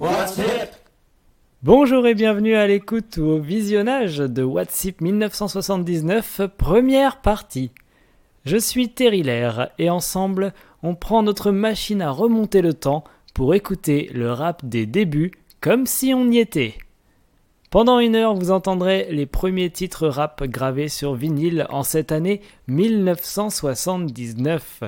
What's Hip? Bonjour et bienvenue à l'écoute ou au visionnage de What's Hip 1979, première partie. Je suis Terry Lair et ensemble, on prend notre machine à remonter le temps pour écouter le rap des débuts comme si on y était. Pendant une heure, vous entendrez les premiers titres rap gravés sur vinyle en cette année 1979.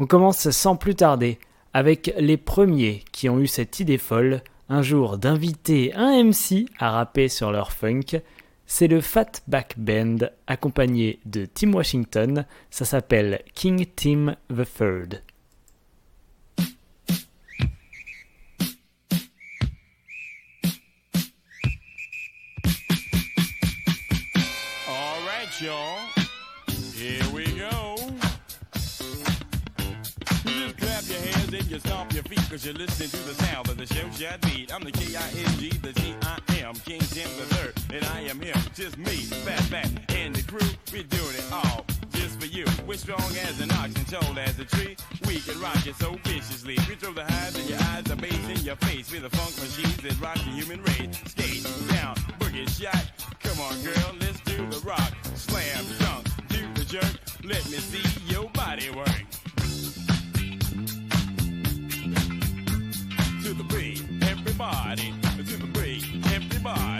On commence sans plus tarder avec les premiers qui ont eu cette idée folle un jour d'inviter un MC à rapper sur leur funk. C'est le Fatback Band accompagné de Tim Washington. Ça s'appelle King Tim the you stomp your feet because you're listening to the sound of the show shot beat. I'm the K-I-N-G, the T-I-M, King Tim the Third, and I am him, just me, Fat Fat, and the crew. We're doing it all just for you. We're strong as an ox and tall as a tree. We can rock it so viciously. We throw the highs in your eyes, the bass in your face. We're the funk machines that rock the human race. Skate down, boogie shot. Come on, girl, let's do the rock. Slam, dunk, do the jerk. Let me see your body work. Everybody. To the beat, everybody. Two,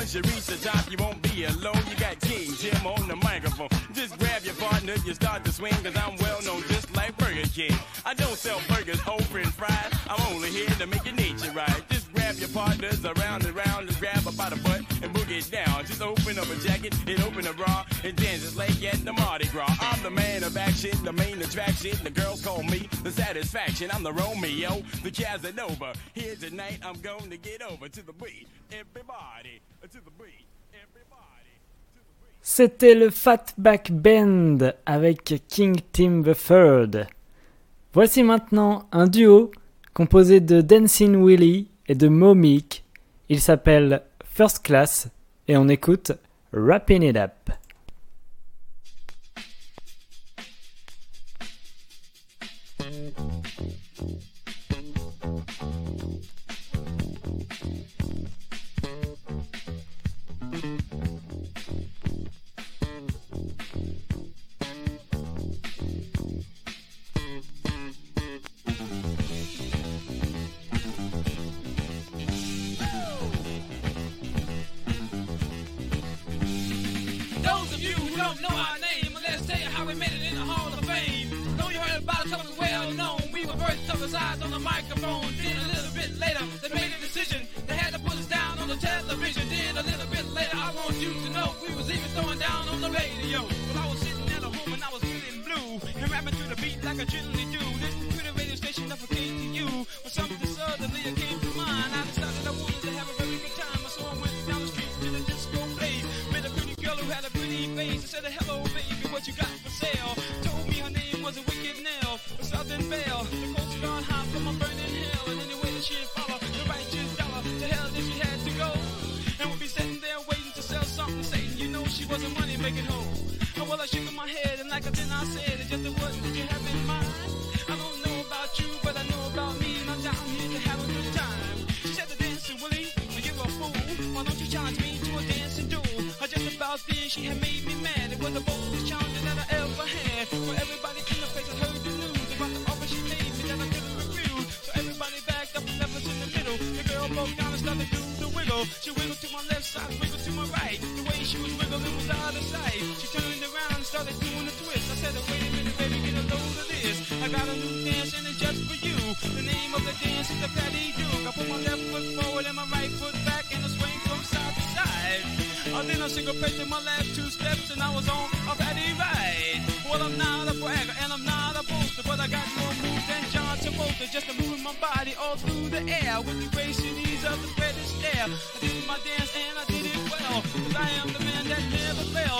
Once you reach the top, you won't be alone. You got King Tim on the microphone. Just grab your partner, you start to swing, cause I'm well known just like Burger King. I don't sell burgers, whole french fries. I'm only here to make your nature right. Just grab your partners around and round and grab her by the butt and boogie it down. Just open up a jacket and open a bra and dance just like at the Mardi Gras. I'm the man of action, the main attraction. The girls call me C'était le Fatback Band avec King Tim the Third. Voici maintenant un duo composé de Dancing Willie et de Momik. Il s'appelle First Class et on écoute Wrapping It Up.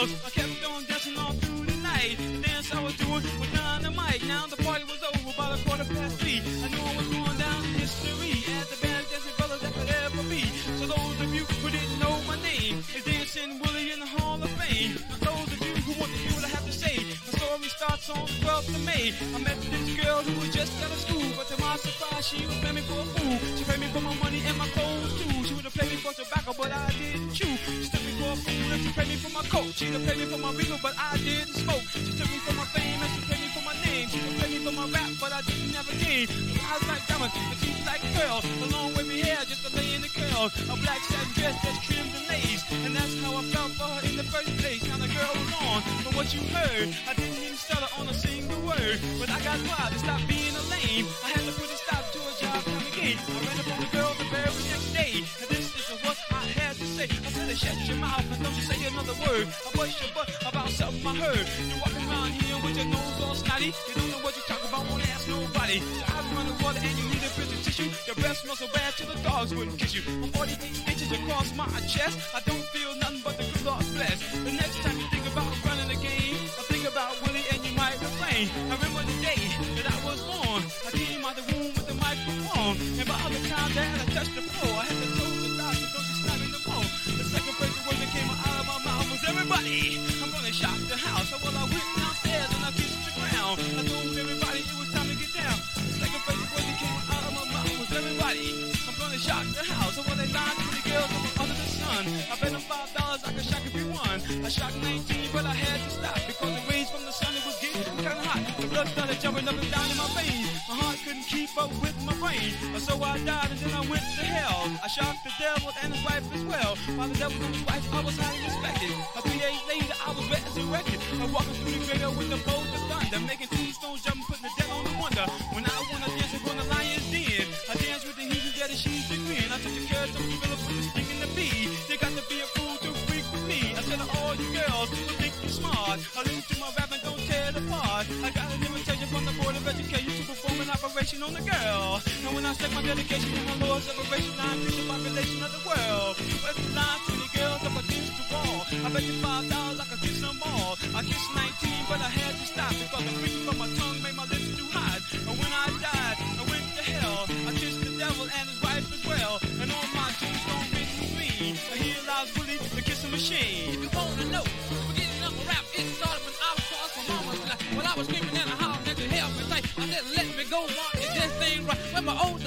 I kept on dancing all through the night. The dance I was doing was dynamite. Now the party was over by the quarter past three. I knew I was going down in history as the best dancing brothers that could ever be. So those of you who didn't know my name is dancing Willie in the Hall of Fame. For those of you who want to hear what I have to say, my story starts on the 12th of May. I met this girl who was just out of school, but to my surprise, she was paying me for a fool. She paid me for my money and my clothes too. She would have played me for tobacco, but I didn't chew. She and she paid me for my coat. She'd have paid me for my regal, but I didn't smoke. She took me for my fame and she paid me for my name. She would pay me for my rap, but I didn't a game. Her eyes like diamonds, her teeth like pearl. A long wavy hair just to lay in the curl. A black satin dress just trimmed and laid. face. And that's how I felt for her in the first place. Now the girl was on from what you heard. I didn't even stutter on a single word. But I got wild to stop being a lame. I had to put a stop to a job time again. I ran up on the girl the very next day. Shut your mouth and don't you say another word. I bust your butt about something I heard. You walking around here with your nose all snotty. You don't know what you talk about, won't ask nobody. I was running water and you need a of tissue. Your breath smells so bad till the dogs wouldn't kiss you. I'm 48 inches across my chest. I don't feel nothing but the good Lord bless. The next time you think I shocked 19, but I had to stop because the rays from the sun it was getting kind of hot. The blood started jumping up and down in my veins. My heart couldn't keep up with my brain. So I died and then I went to hell. I shocked the devil and his wife as well. While the devil and his wife, I was highly respected. A three days later, I was resurrected. I walking through the graveyard with the bolt of thunder, making tombstones jump, operation on the girl. And when I set my dedication to my Lord's separation, I increase the population of the world. With line 20 girls up against the wall. I bet you five dollars I could kiss them all. I kissed 19, but I had to stop because the freaking from my tongue made my lips too hot. And when I died, I went to hell. I kissed the devil and his wife as well. And on my tombstone written me, here lies Willie, the kissing machine.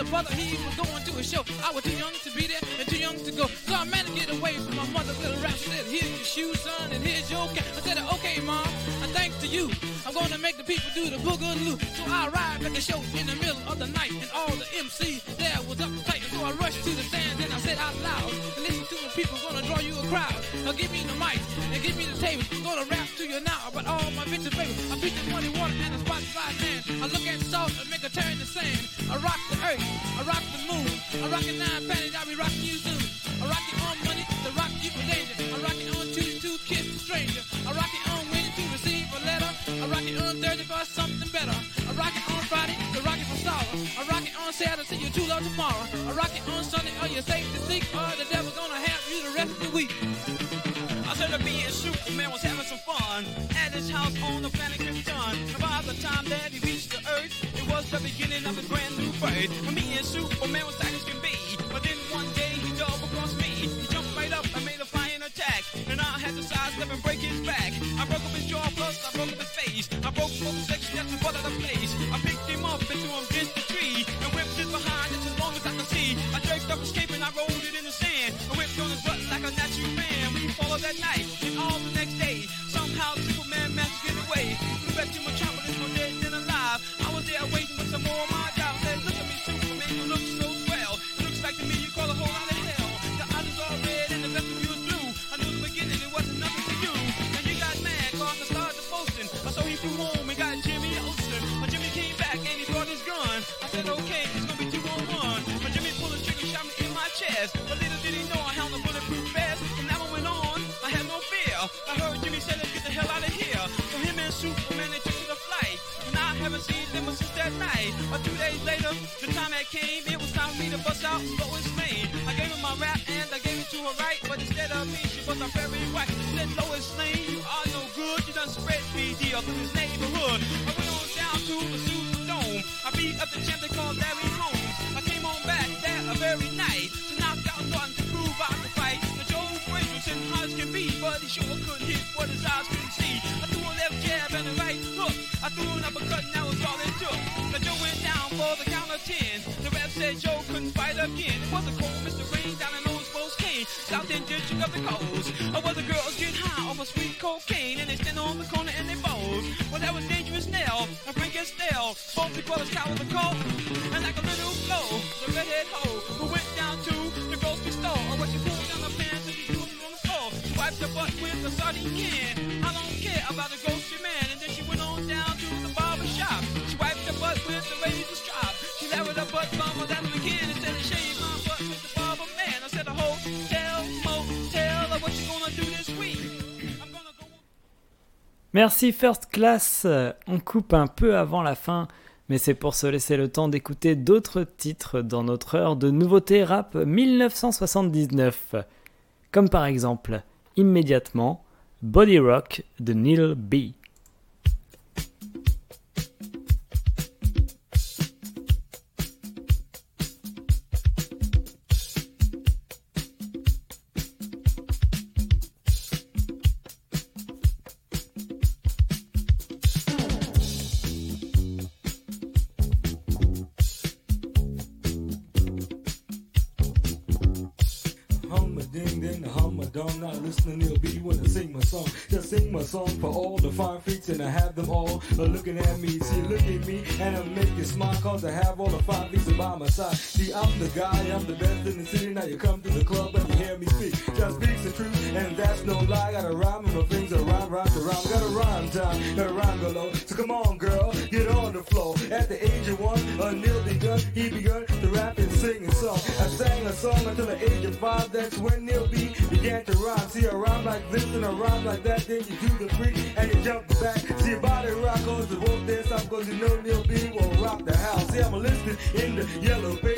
Older brother, he was going to a show, I was too young to be there and too young to go. So I managed to get away from my mother little rap. She said, here's your shoes, son, and here's your cap. I said, okay, mom, and thanks to you, I'm gonna make the people do the boogaloo. So I arrived at the show in the middle of the night, and all the MCs there was uptight. So I rushed to the stand and I said out loud, listen to the people, gonna draw you a crowd. Now give me the mic I rock it nine panties, I'll be rocking you soon. I rock it on money, to rock you for danger. I rock it on Tuesday to kiss a stranger. I rock it on Wednesday to receive a letter. I rock it on Thursday for something better. I rock it on Friday to rock it for sorrow. I rock it on Saturday to your true tomorrow. I rock it on Sunday, are you safe to seek? Or the devil gonna have you the rest of the week. I said that me and Superman was having some fun at his house on the planet Krypton. By the time that he reached was the beginning of his brand new birth. And me and Superman was tight as can be. But then one day he double crossed me. He jumped right up and made a flying attack. And I had to sidestep and break his back. I broke up his jaw, plus I broke up his face. I broke both In this neighborhood. I went on down to the Superdome. I beat up the champ they called Larry Holmes. I came on back that a very night to knock out Norton to prove I could fight. The Joe Frazier was in as can be, but he sure couldn't hit what his eyes couldn't see. I threw a left jab and a right hook. I threw an uppercut and that was all it took. The Joe went down for the count of ten. The ref said Joe couldn't fight again. It was a cold Mr. Rain down in Old Kane. South End of the coast. Or where the girls And like a little the went down to the store. Down the them butt with a. I don't care about the man. And then she went on down to the barber shop. She wiped the. She butt butt with the barber man. I said, a what you gonna do this week? Merci First Class. On coupe un peu avant la fin, mais c'est pour se laisser le temps d'écouter d'autres titres dans notre heure de nouveautés rap 1979. Comme par exemple, immédiatement, Body Rock de Neil B. uh, looking at me. See, look at me, and I'm you smart cause I have all the fine freaks by my side. See, I'm the guy, I'm the best in the city. Now you come to the club and you hear me speak. Just speaks the truth, and that's no lie. Got a rhyme, and my things are rhyme, rhyme, rhyme. Got a rhyme time, got a rhyme below. So come on, girl, get on the floor. At the age of one, uh, Neil begun, he begun to rap and sing a song. I sang a song until the age of five. That's when Neil B began to rhyme. See a rhyme like this and a rhyme like that. Then you do the freak and you jump back. See I'm a listed in the yellow pages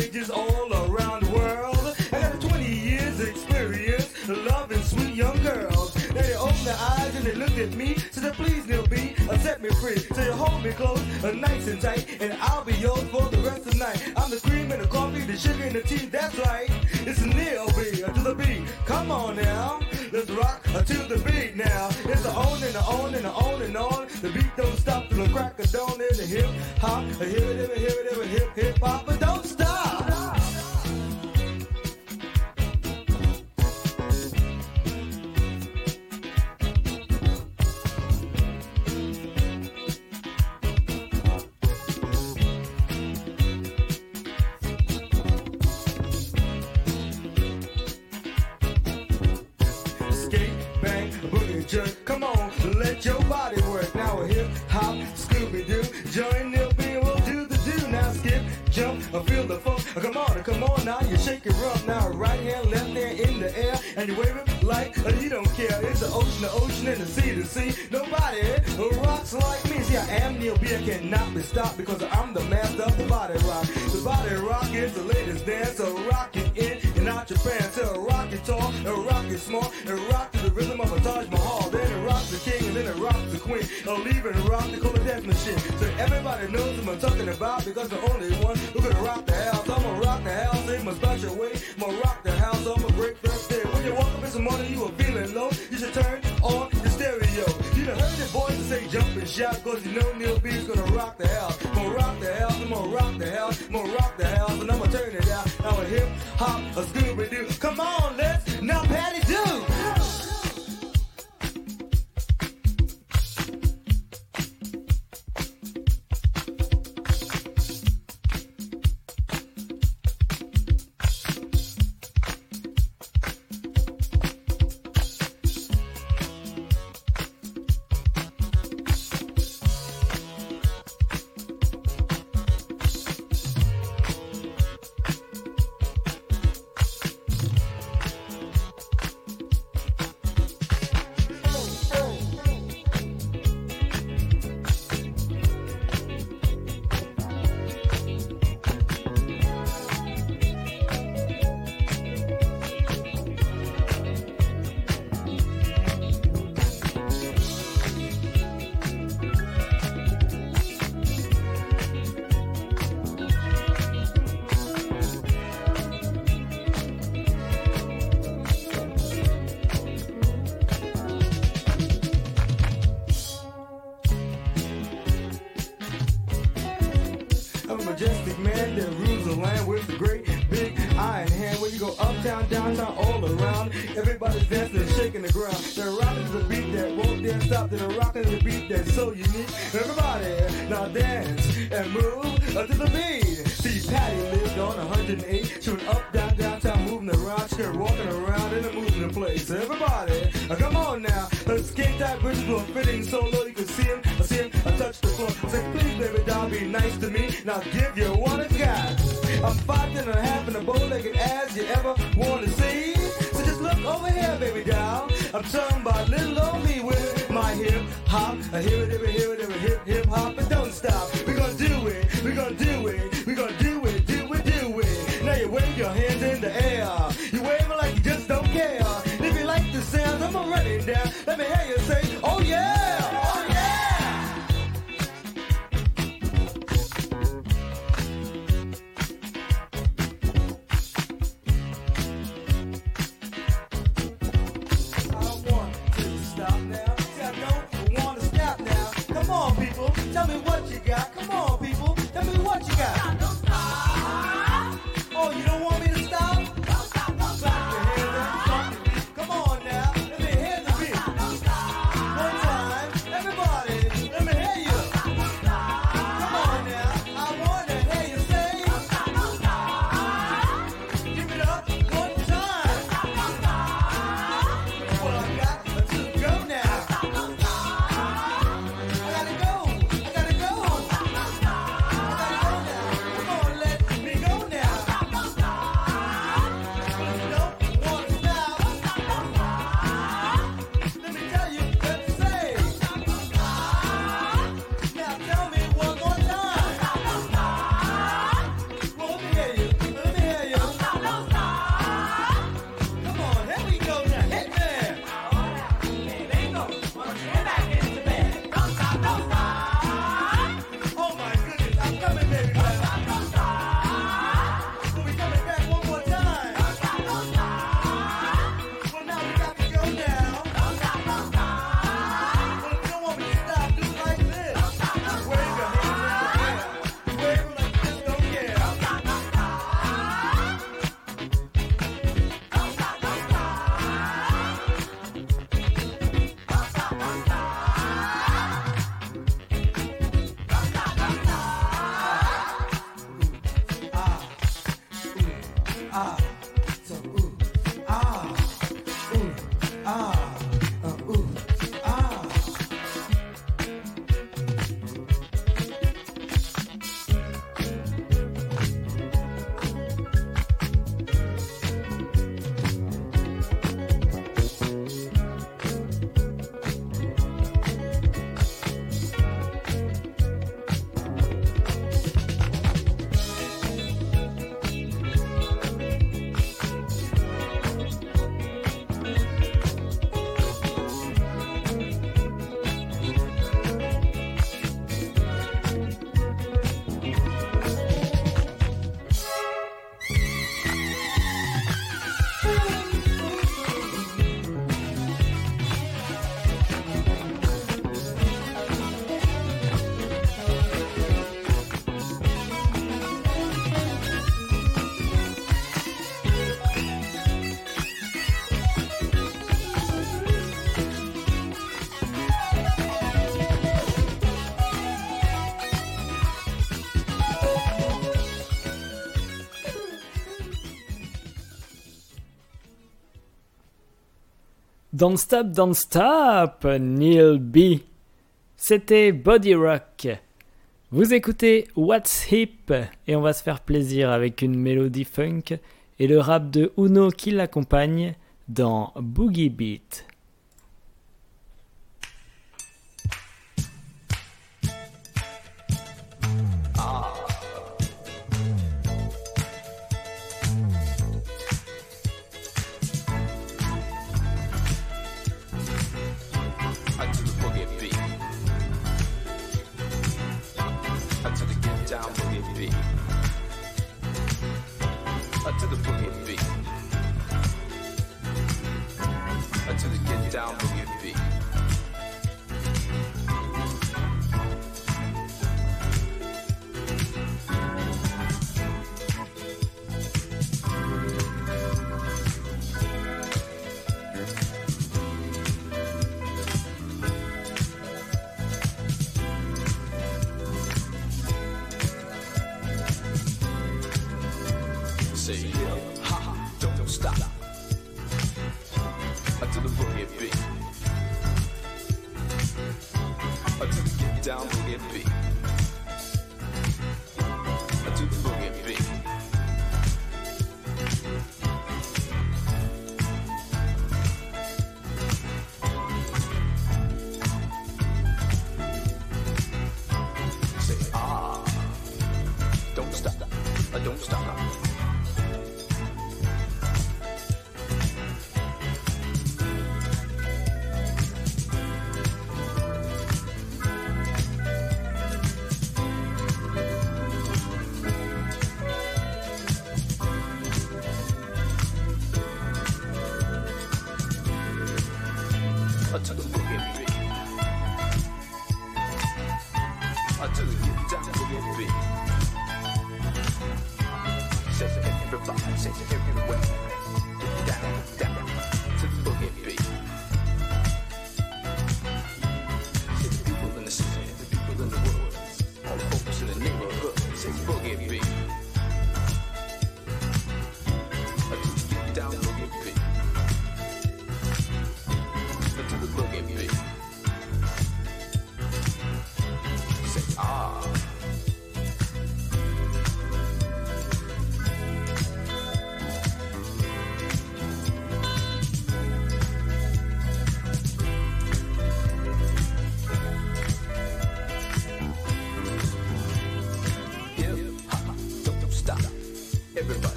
they their eyes and they look at me. Said, please Neil B, uh, set me free. So you hold me close, uh, nice and tight, and I'll be yours for the rest of the night. I'm the cream and the coffee, the sugar and the tea. That's right. It's Neil B to the beat. Come on now, let's rock to the beat now. It's the on and the on and the on and on. The beat don't stop till the crack of dawn in the hip hop. a Hip hip hip hip hip hop, but don't stop. Because Ah. Don't Stop, Don't Stop, Neil B. C'était Body Rock. Vous écoutez What's Hip et on va se faire plaisir avec une mélodie funk et le rap de Uno qui l'accompagne dans Boogie Beat. City.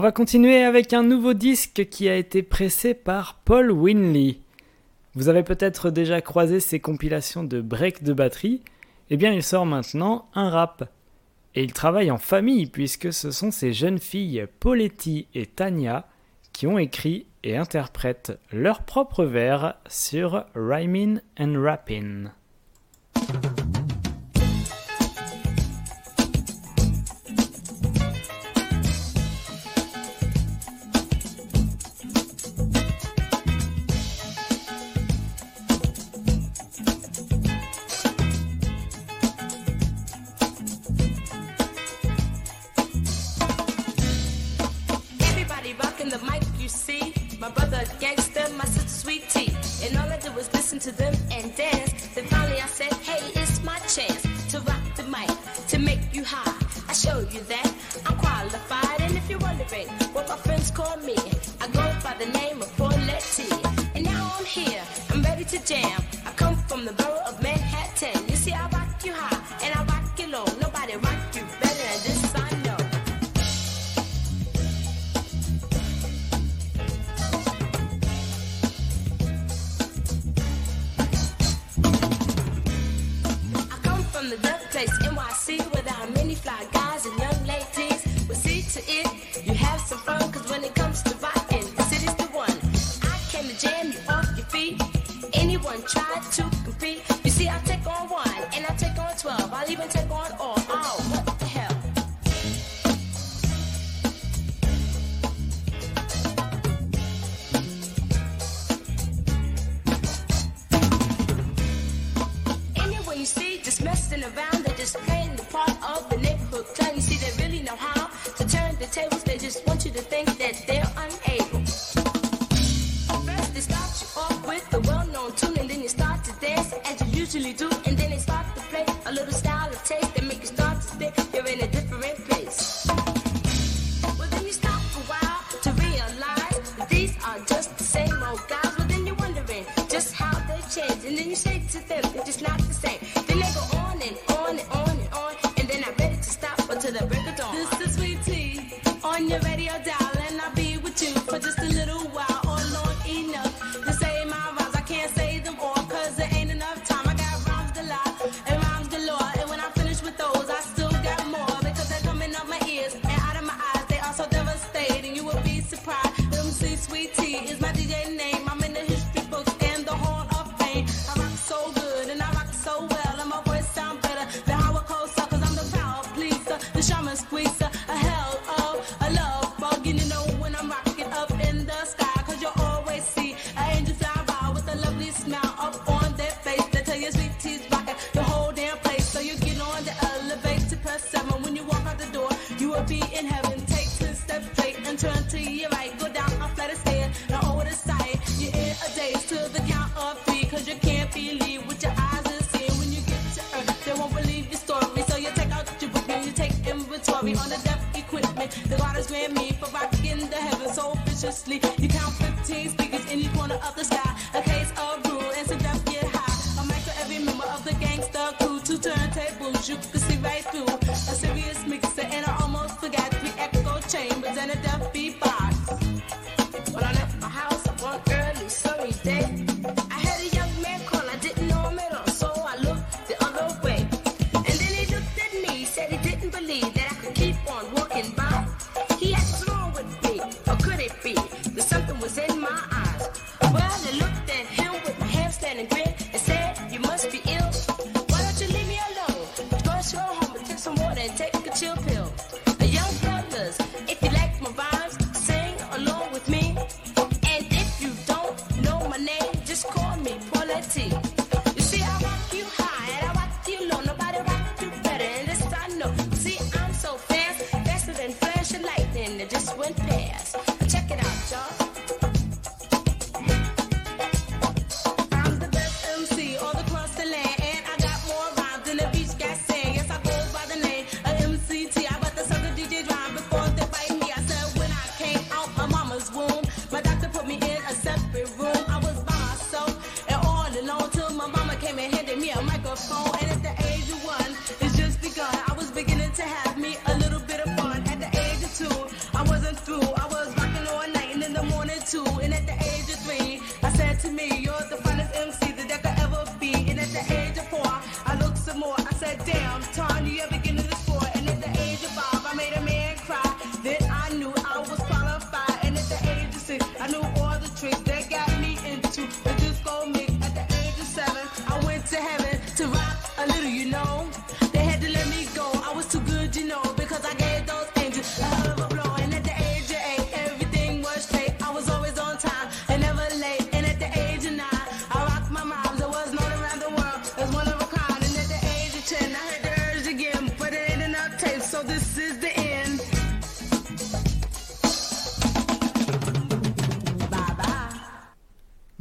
on va continuer avec un nouveau disque qui a été pressé par Paul Winley. Vous avez peut-être déjà croisé ses compilations de break de batterie. Eh bien, il sort maintenant un rap. Et il travaille en famille puisque ce sont ses jeunes filles Poletti et Tania qui ont écrit et interprètent leurs propres vers sur Rhyming and Rapping. to make you high. I show you that I'm qualified. And if you're wondering what my friends call me, I go by the name of Paulette T. And now I'm here, I'm ready to jam.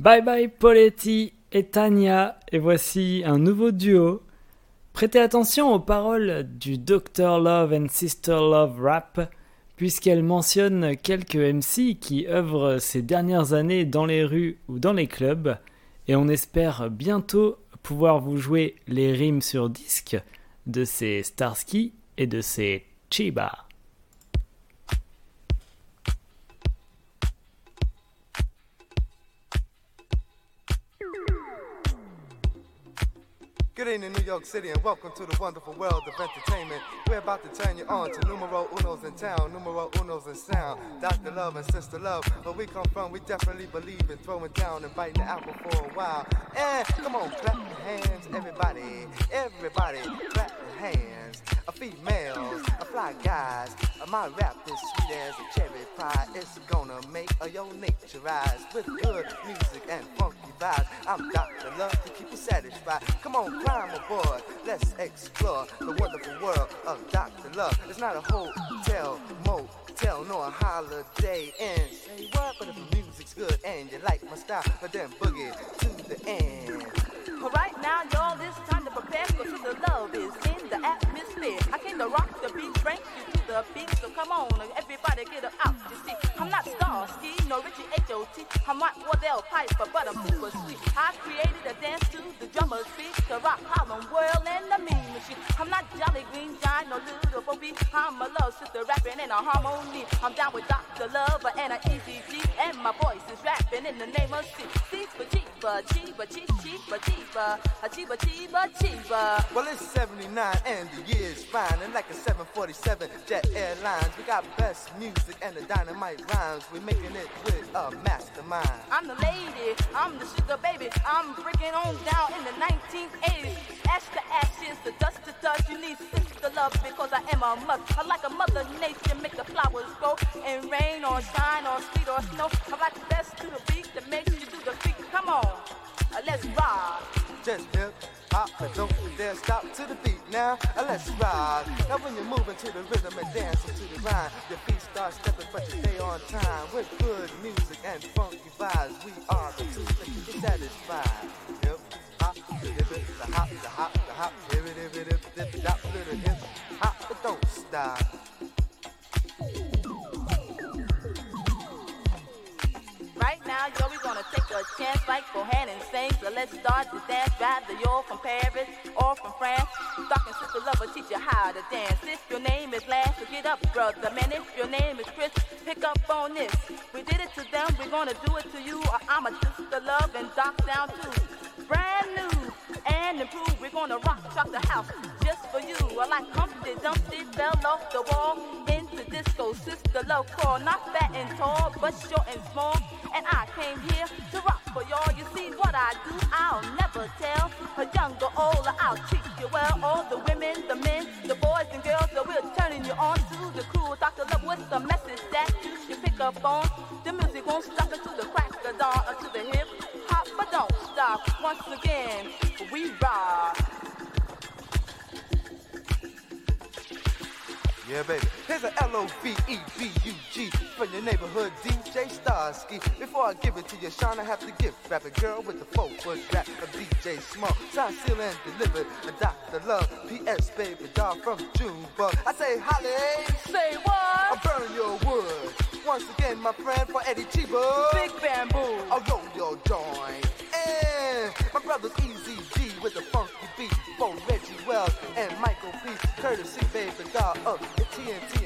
Bye bye Poletti et Tania, et voici un nouveau duo. Prêtez attention aux paroles du Dr Love and Sister Love rap, puisqu'elle mentionne quelques MC qui œuvrent ces dernières années dans les rues ou dans les clubs, et on espère bientôt pouvoir vous jouer les rimes sur disque de ces Starsky et de ces Chiba. Good evening, New York City, and welcome to the wonderful world of entertainment. We're about to turn you on to numero unos in town, numero unos in sound. Dr. Love and Sister Love, where we come from, we definitely believe in throwing down and biting the apple for a while. And come on, clap your hands, everybody, everybody, clap your hands. A females, a fly guys, uh, my rap is sweet as a cherry pie. It's gonna make a your nature rise with good music and funky vibes. I'm Dr. Love to keep you satisfied. Come on, climb aboard. Let's explore the wonderful world of Dr. Love. It's not a hotel, motel, nor a holiday inn. Say what? But if the music's good and you like my style, then boogie to the end. But right now, y'all, it's time to prepare because the love is in the atmosphere. I came to rock the beat, bring you to the beat. So come on, everybody get up out. You see, I'm not Starski, no Richie H.O.T. I'm not Wardell Piper, but I'm super sweet. I created a dance to the drummer's beat to rock Harlem World and the mean machine. I'm not Jolly Green Giant, no little Bobby. I'm a love sister rapping in a harmony. I'm down with Dr. Lover and an easy G, and my voice is rapping in the name of C. C for Cheeba, Cheeba, Cheeba, Cheeba, Cheeba, a Cheeba, Cheeba, Cheeba. Well, it's 79 and the year's fine. And like a 747 Jet Airlines, we got best music and the dynamite rhymes. We're making it with a mastermind. I'm the lady, I'm the sugar baby. I'm breaking on down in the 1980s. Ash to ashes, the dust to dust. You need sister love because I am a mother. I like a mother nature, make the flowers grow. And rain or shine or sleet or snow. I like the best to the beat that makes you do the freak. Come on, let's rock. Just hip hop, but don't dare stop to the beat now. Uh, let's ride. Now when you're moving to the rhythm and dancing to the rhyme, your feet start stepping, but you stay on time. With good music and funky vibes, we are the two that you satisfied. Hip hop, the hip, the hop, the hop, the hop, hip hip hip hip hop, little hip hop, but don't stop. Bohan and sing. So let's start the dance. Rather you're from Paris or from France. Talking sister lover, teach you how to dance. If your name is Lance, so get up, brother. Man, if your name is Chris, pick up on this. We did it to them, we're gonna do it to you. Uh, I'm a sister love and doc down too. Brand new and improved. We're gonna rock, rock the house just for you. I like Humpty Dumpty fell off the wall into disco. Sister love crawl, not fat and tall, but short and small. And I came here to rock for y'all. You see what I do, I'll never tell. A young or older, I'll treat you well. All the women, the men, the boys and girls, that we're turning you on to the cool Dr. Love what's the message that you should pick up on. The music won't stop until the crack of dawn, until the hip hop, but don't stop. Once again, we rock. Yeah, baby. Here's a From your neighborhood DJ Starski. Before I give it to you, Sean, I have to give rap a girl with the four-foot rap of DJ Small. Sound seal and delivered. A Dr. Love. P.S. Baby doll from Junebug. I say holly. Say what? I burn your wood. Once again, my friend, for Eddie Cheeba. Big bamboo. I'll roll your joint. And my brother's Easy G with the funky beat. For Reggie Wells and Michael P. Courtesy, baby doll of the TNT.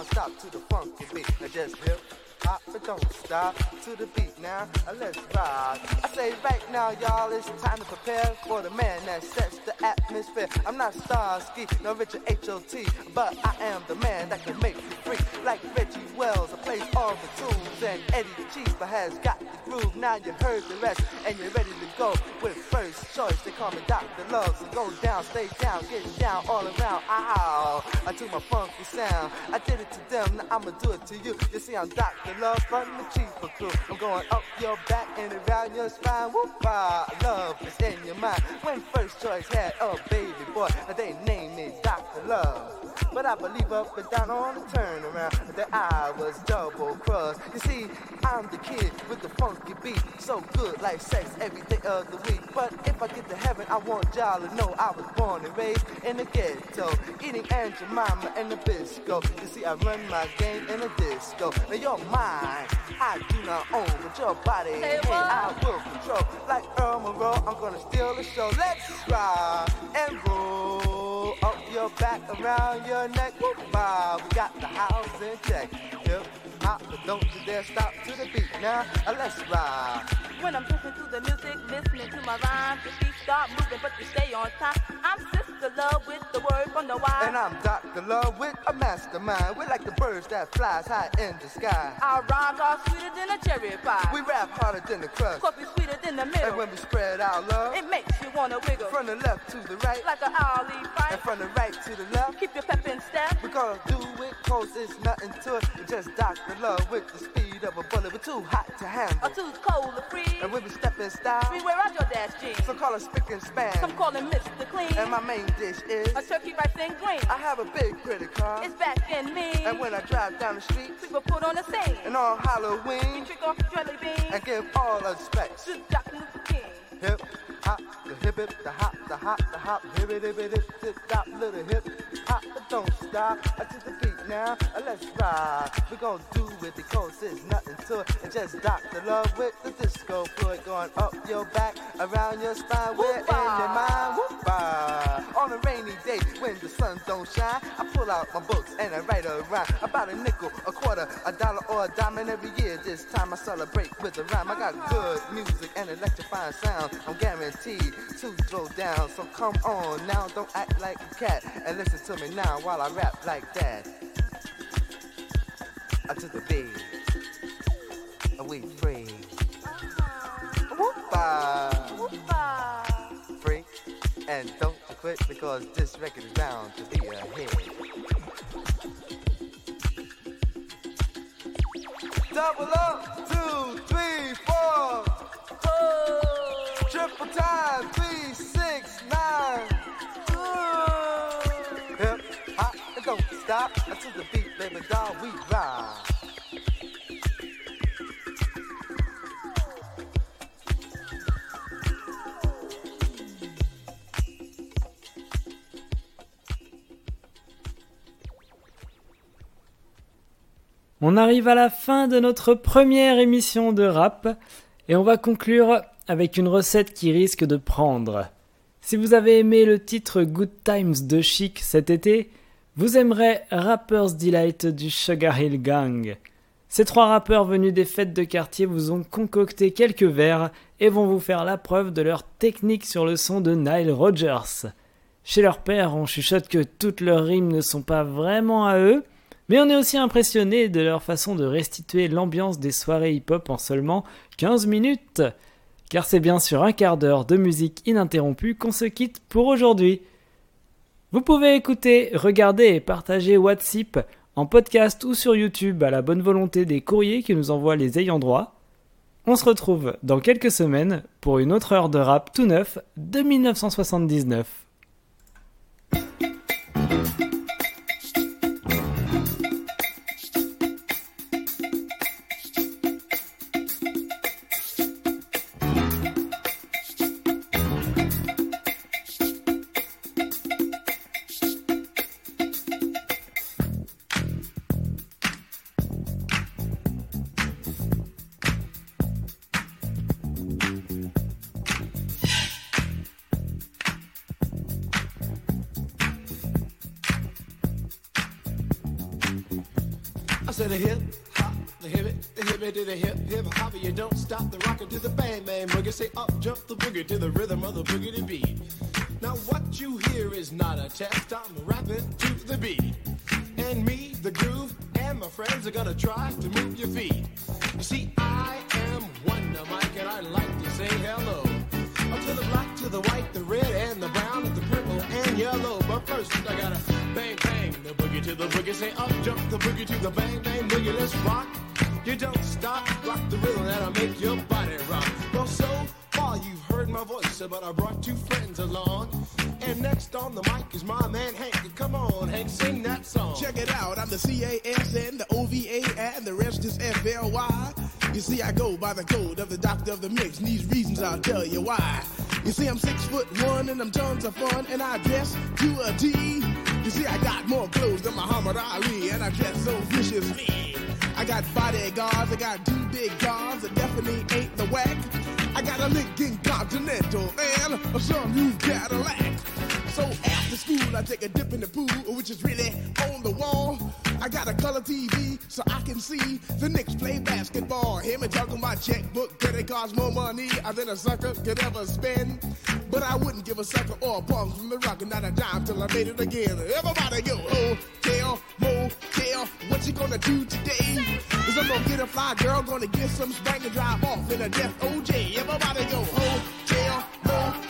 Rock non-stop to the funky beat. Now just hip hop, but don't stop to the beat now. Uh, Let's rock. I say right now, y'all, it's time to prepare for the man that sets the atmosphere. I'm not Starski, no Richard H.O.T., but I am the man that can make you free. Like Reggie Wells, I plays all the tunes, and Eddie Cheeba has got the groove. Now you heard the rest, and you're ready to go with first choice. They call me Dr. Love, so go down, stay down, get down all around. Ow, I do my funky sound. I did it to them, now I'ma do it to you. You see, I'm Dr. Love from the Cheeba crew. I'm going up your back and around your spine. Whoop, love is in your mind. When first choice had a baby boy, they named me Dr. Love. But I believe up and down on the turnaround that I was double crossed. You see, I'm the kid with the funky beat, so good like sex every day of the week. But if I get to heaven, I want y'all to know I was born and raised in the ghetto, eating Aunt Jemima and Nabisco. You see, I run my game in a disco. Now you're mine, I do not own, but your body, what? I will control. Like Earl Monroe, I'm gonna steal the show. Let's ride and roll up your back around your neck. Whoop, wow, we got the house in check. Hip hop, but don't you dare stop to the beat. Now uh, let's ride. When I'm listening to the music, listening to my rhymes, the feet start moving, but you stay on time. I'm Sister Love with the word from the wise. And I'm Dr. Love with a mastermind. We're like the birds that flies high in the sky. Our rhymes are sweeter than a cherry pie. We rap harder than the crust. Coffee sweeter than the And when we spread our love, It makes you wanna wiggle. from the left to the right, Like an Ali and from the right to the left, Keep your pep in step. we gonna do it cause it's nothing to it. We just Dr. Love with the speed of a bullet. We're too hot to handle. Or too cold to free. And when we step in style, We wear out your dash jeans. so call us spick and span. Some call him Mr. Clean. And my main dish is, A turkey rice and green. I have a big credit card. It's back in me. And when I drive down the street, People put on a scene. and on Halloween, Trick off jelly beans. and give all us respect. To Dr. Luther King. hip hop, the hip hip, the hop, the hop, the hop, hip it, hip it, hip hip, stop, little hip hop, but don't stop. I to the beat now, uh, let's ride. We gon' do it because there's nothing to it. It's just Dr. Love with the disco fluid going up your back, around your spine, where in your mind. Whoop-ah. On a rainy day when the sun don't shine, I pull out my books and I write a rhyme about a nickel, a quarter, a dollar, or a diamond every year. This time I celebrate with a rhyme. I got good music and electrifying sound. I'm guaranteed to throw down. So come on now, don't act like a cat and listen to me now while I rap like that. I took the beat. We free. Whoop-ah. Oompa. Free. And don't quit because this record is bound to be a hit. Double up, two, three, four. On arrive à la fin de notre première émission de rap et on va conclure avec une recette qui risque de prendre. Si vous avez aimé le titre Good Times de Chic cet été, vous aimerez Rapper's Delight du Sugar Hill Gang. Ces trois rappeurs venus des fêtes de quartier vous ont concocté quelques vers et vont vous faire la preuve de leur technique sur le son de Nile Rodgers. Chez leur père, on chuchote que toutes leurs rimes ne sont pas vraiment à eux, mais on est aussi impressionné de leur façon de restituer l'ambiance des soirées hip-hop en seulement 15 minutes. Car c'est bien sur un quart d'heure de musique ininterrompue qu'on se quitte pour aujourd'hui. Vous pouvez écouter, regarder et partager WhatsApp en podcast ou sur YouTube à la bonne volonté des courriers qui nous envoient les ayants droit. On se retrouve dans quelques semaines pour une autre heure de rap tout neuf de 1979. Say up I dress so viciously. I got bodyguards, I got two big cars that definitely ain't the whack. I got a Lincoln Continental and a some new Cadillac. So after school, I take a dip in the pool, which is really on the wall. I got a color TV so I can see the Knicks play basketball. Him and talking my checkbook, that it costs more money than a sucker could ever spend. But I wouldn't give a sucker or a punk from the rock and not a dime till I made it again. Everybody go, oh, hotel, motel, what you gonna do today? Is I'm gonna get a fly girl, gonna get some spank and drive off in a death OJ. Everybody go, oh, hotel, motel,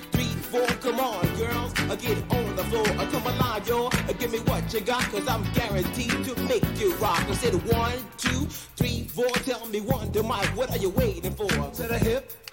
four. Come on, girls, uh, get on the floor. Uh, come alive, yo. Uh, give me what you got, cause I'm guaranteed to make you rock. I said one, two, three, four. Tell me one to Mike, what are you waiting for? To the hip,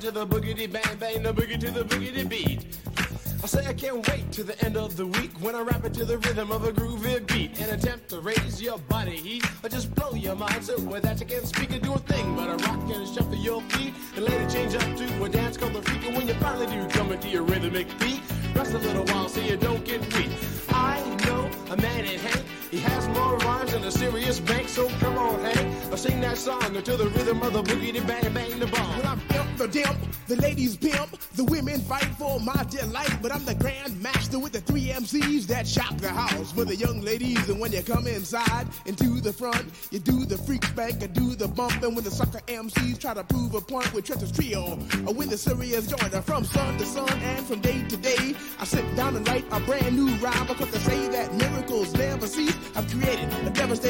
To the boogity bang bang, the boogie to the boogity beat. I say I can't wait to the end of the week when I rap it to the rhythm of a groovy beat. And attempt to raise your body heat or just blow your mind so with that you can't speak and do a thing but a rock and shuffle your feet. And later change up to a dance called the freak. And when you finally do come into your rhythmic beat. Rest a little while so you don't get weak. I know a man in serious bank, so come on Hank, I'll sing that song until the rhythm of the boogie to bang bang the bomb. When I'm imp the dimp, the ladies pimp, the women fight for my delight. But I'm the grand master with the three MCs that shock the house for the young ladies. And when you come inside into the front, you do the freak spank and do the bump. And when the sucker MCs try to prove a point with Trent's trio, or when the serious joiner from sun to sun and from day to day, I sit down and write a brand new rhyme because they say that miracles never cease. I've created a devastating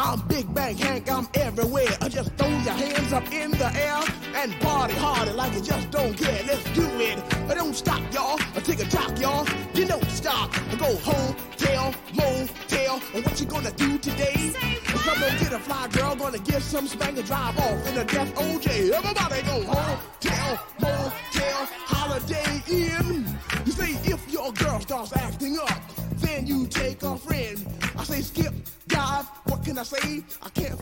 I'm Big Bank Hank, I'm everywhere. I just throw your hands up in the air and party harder like you just don't care. Let's do it. But don't stop, y'all. I take a talk, y'all. You don't stop. I go home, tell, motel. And what you gonna do today? Some gonna get a fly girl, gonna give some spank and drive off in a death OJ. Everybody go home, what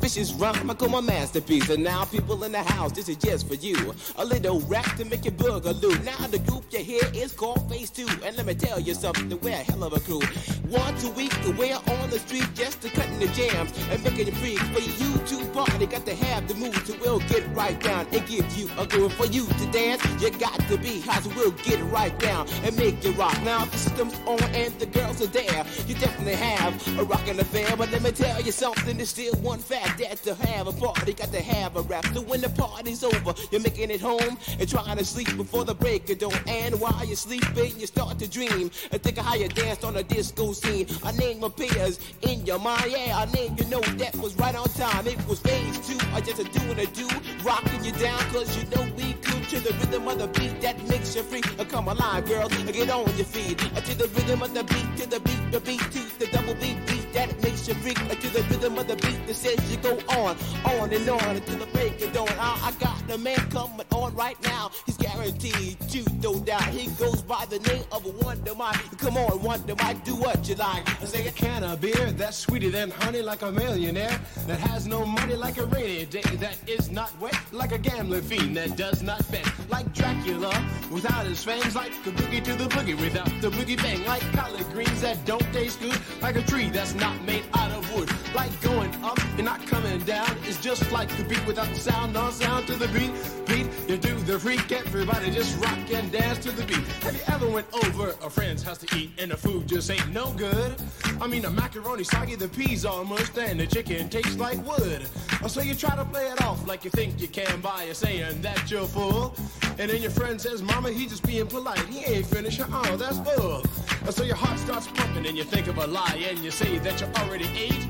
vicious rhyme. I call my masterpiece. And now, people in the house, this is just for you. A little rap to make you boogaloo. Now, the group you hear is called Phase 2. And let me tell you something, we're a hell of a crew. Once a week, we're on the street just to cutting the jams and making it free. For you to party, got to have the mood to we'll get right down and give you a groove. For you to dance, you got to be hot, so we'll get right down and make you rock. Now, the system's on and the girls are there, you definitely have a rockin' affair. But let me tell you something, there's still one fact that to have a party, got to have a rap. So when the party's over, you're making it home and trying to sleep before the break of dawn. And while you're sleeping, you start to dream and think of how you danced on a disco scene. A name appears in your mind, yeah, a name you know that was right on time. It was phase two, or just a do and a do, rocking you down, cause you know we could to the rhythm of the beat that makes you free. Uh, Come alive, girls, uh, get on your feet. Uh, To the rhythm of the beat, to the beat, the beat, to the double beat, beat that makes you freak. To the rhythm of the beat that says you go on, on and on until the break of dawn. I, I got the man coming on right now. He's guaranteed to no doubt. He goes by the name of Wonder Mike. Come on, Wonder Mike, do what you like. I say a can of beer that's sweeter than honey, like a millionaire that has no money, like a rainy day that is not wet, like a gambling fiend that does not bet, like Dracula without his fangs, like the boogie to the boogie without the boogie bang, like collard greens that don't taste good, like a tree that's not made out of wood, like going up and not coming down. It's just like the beat without the sound, no sound to the beat. Beat, you do the freak, everybody just rock and dance to the beat. Have you ever went over a friend's house to eat and the food just ain't no good? I mean, the macaroni soggy, the peas mushed, and the chicken tastes like wood. Oh, so you try to play it off like you think you can by saying that you're full. And then your friend says, Mama, he just being polite. He ain't finished. Oh, that's full. Oh, so your heart starts pumping and you think of a lie and you say that you already ate.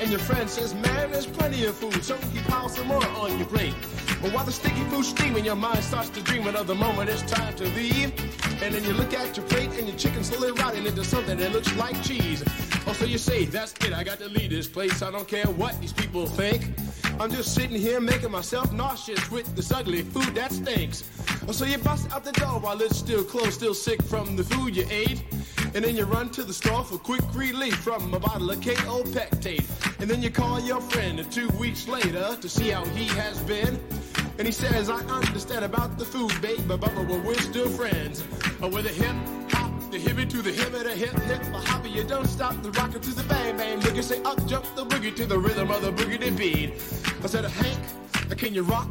And your friend says, man, there's plenty of food, so he piles some more on your plate. But while the sticky food's steaming, your mind starts to dream of the moment it's time to leave. And then you look at your plate and your chicken slowly rotting into something that looks like cheese. Oh, so you say, that's it, I got to leave this place. I don't care what these people think. I'm just sitting here making myself nauseous with this ugly food that stinks. Oh, so you bust out the door while it's still closed, still sick from the food you ate. And then you run to the store for quick relief from a bottle of Kaopectate. And then you call your friend two weeks later to see how he has been. And he says, I understand about the food, babe, but but but we're still friends. Uh, with a hip the hippie to the hip, the hip hip, the hopper, you don't stop the rocker to the bang bang. Look, you say up jump the boogie to the rhythm of the boogie beat. I said, Hank, can you rock?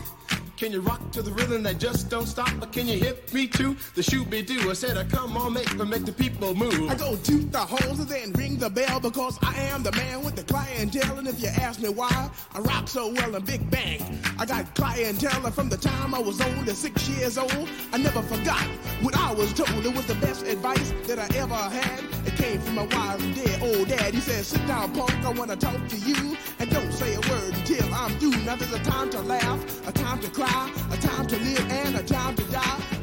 Can you rock to the rhythm that just don't stop? Or can you hit me to the shooby doo? I said, I come on, make make the people move. I go toot the horns and then ring the bell because I am the man with the clientele. And if you ask me why I rock so well in Big Bank, I got clientele from the time I was only six years old. I never forgot what I was told. It was the best advice that I ever had. It came from my wise and dead old dad. He said, Sit down, punk, I want to talk to you. And don't say a word until I'm through. Now there's a time to laugh, a time to cry, a time to live, and a time to die.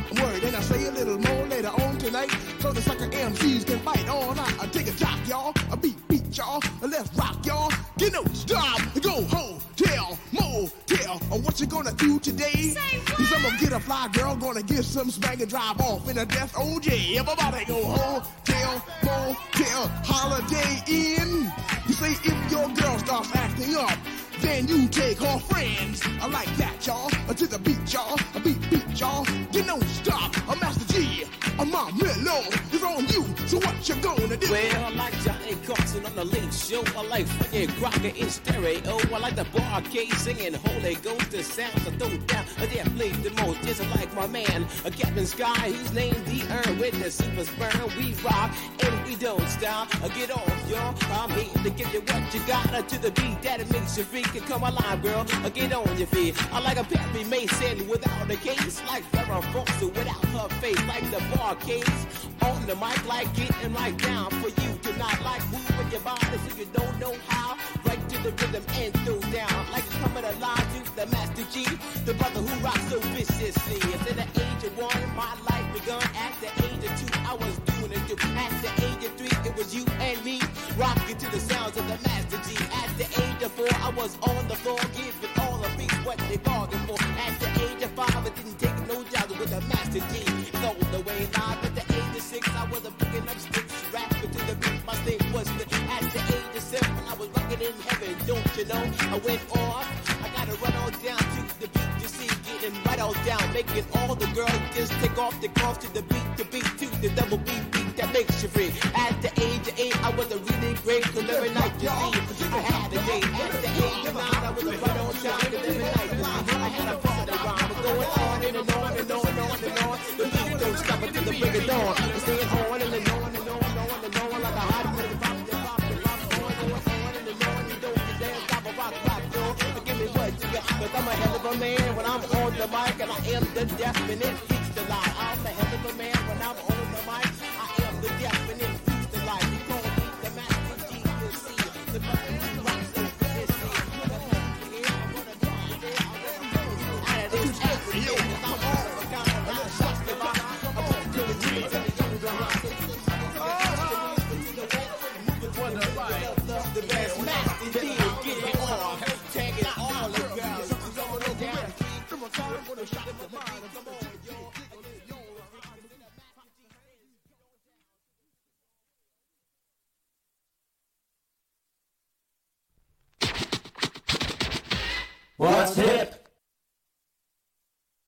word. And I say a little more later on tonight, so the sucker MCs can fight on. I, I take a jock, y'all, a beat, beat y'all, and let's rock, y'all. Get no stop, go home, tell, motel, on what you gonna do today. Say Cause I'm gonna get a fly girl, gonna get some spank and drive off in a death OJ. Everybody go home, tell, motel, holiday in. You say if your girl starts acting up, then you take her friends. I like that, y'all. Uh, To the beat, y'all. A beat, y'all. You don't stop. A Master Gee. A my mellow on you. So what you gonna do? Well, I like Johnny Carson on the late show. I like Frankie Crocker in stereo. I like the Bar-Kays singing Holy Ghost. The sounds I throw down. I play the most. Just like my man, a Captain Sky, who's named the Earn with the super sperm. We rock and we don't stop. Uh, Get off, y'all. I'm here to give you what you got to the beat that it makes you freak. Come alive, girl. Uh, Get on your feet. I like a Perry Mason without a case. Like Farrah Fawcett without her face. Like the Bar-Kays on the mic. Like getting right down for you to not like moving your body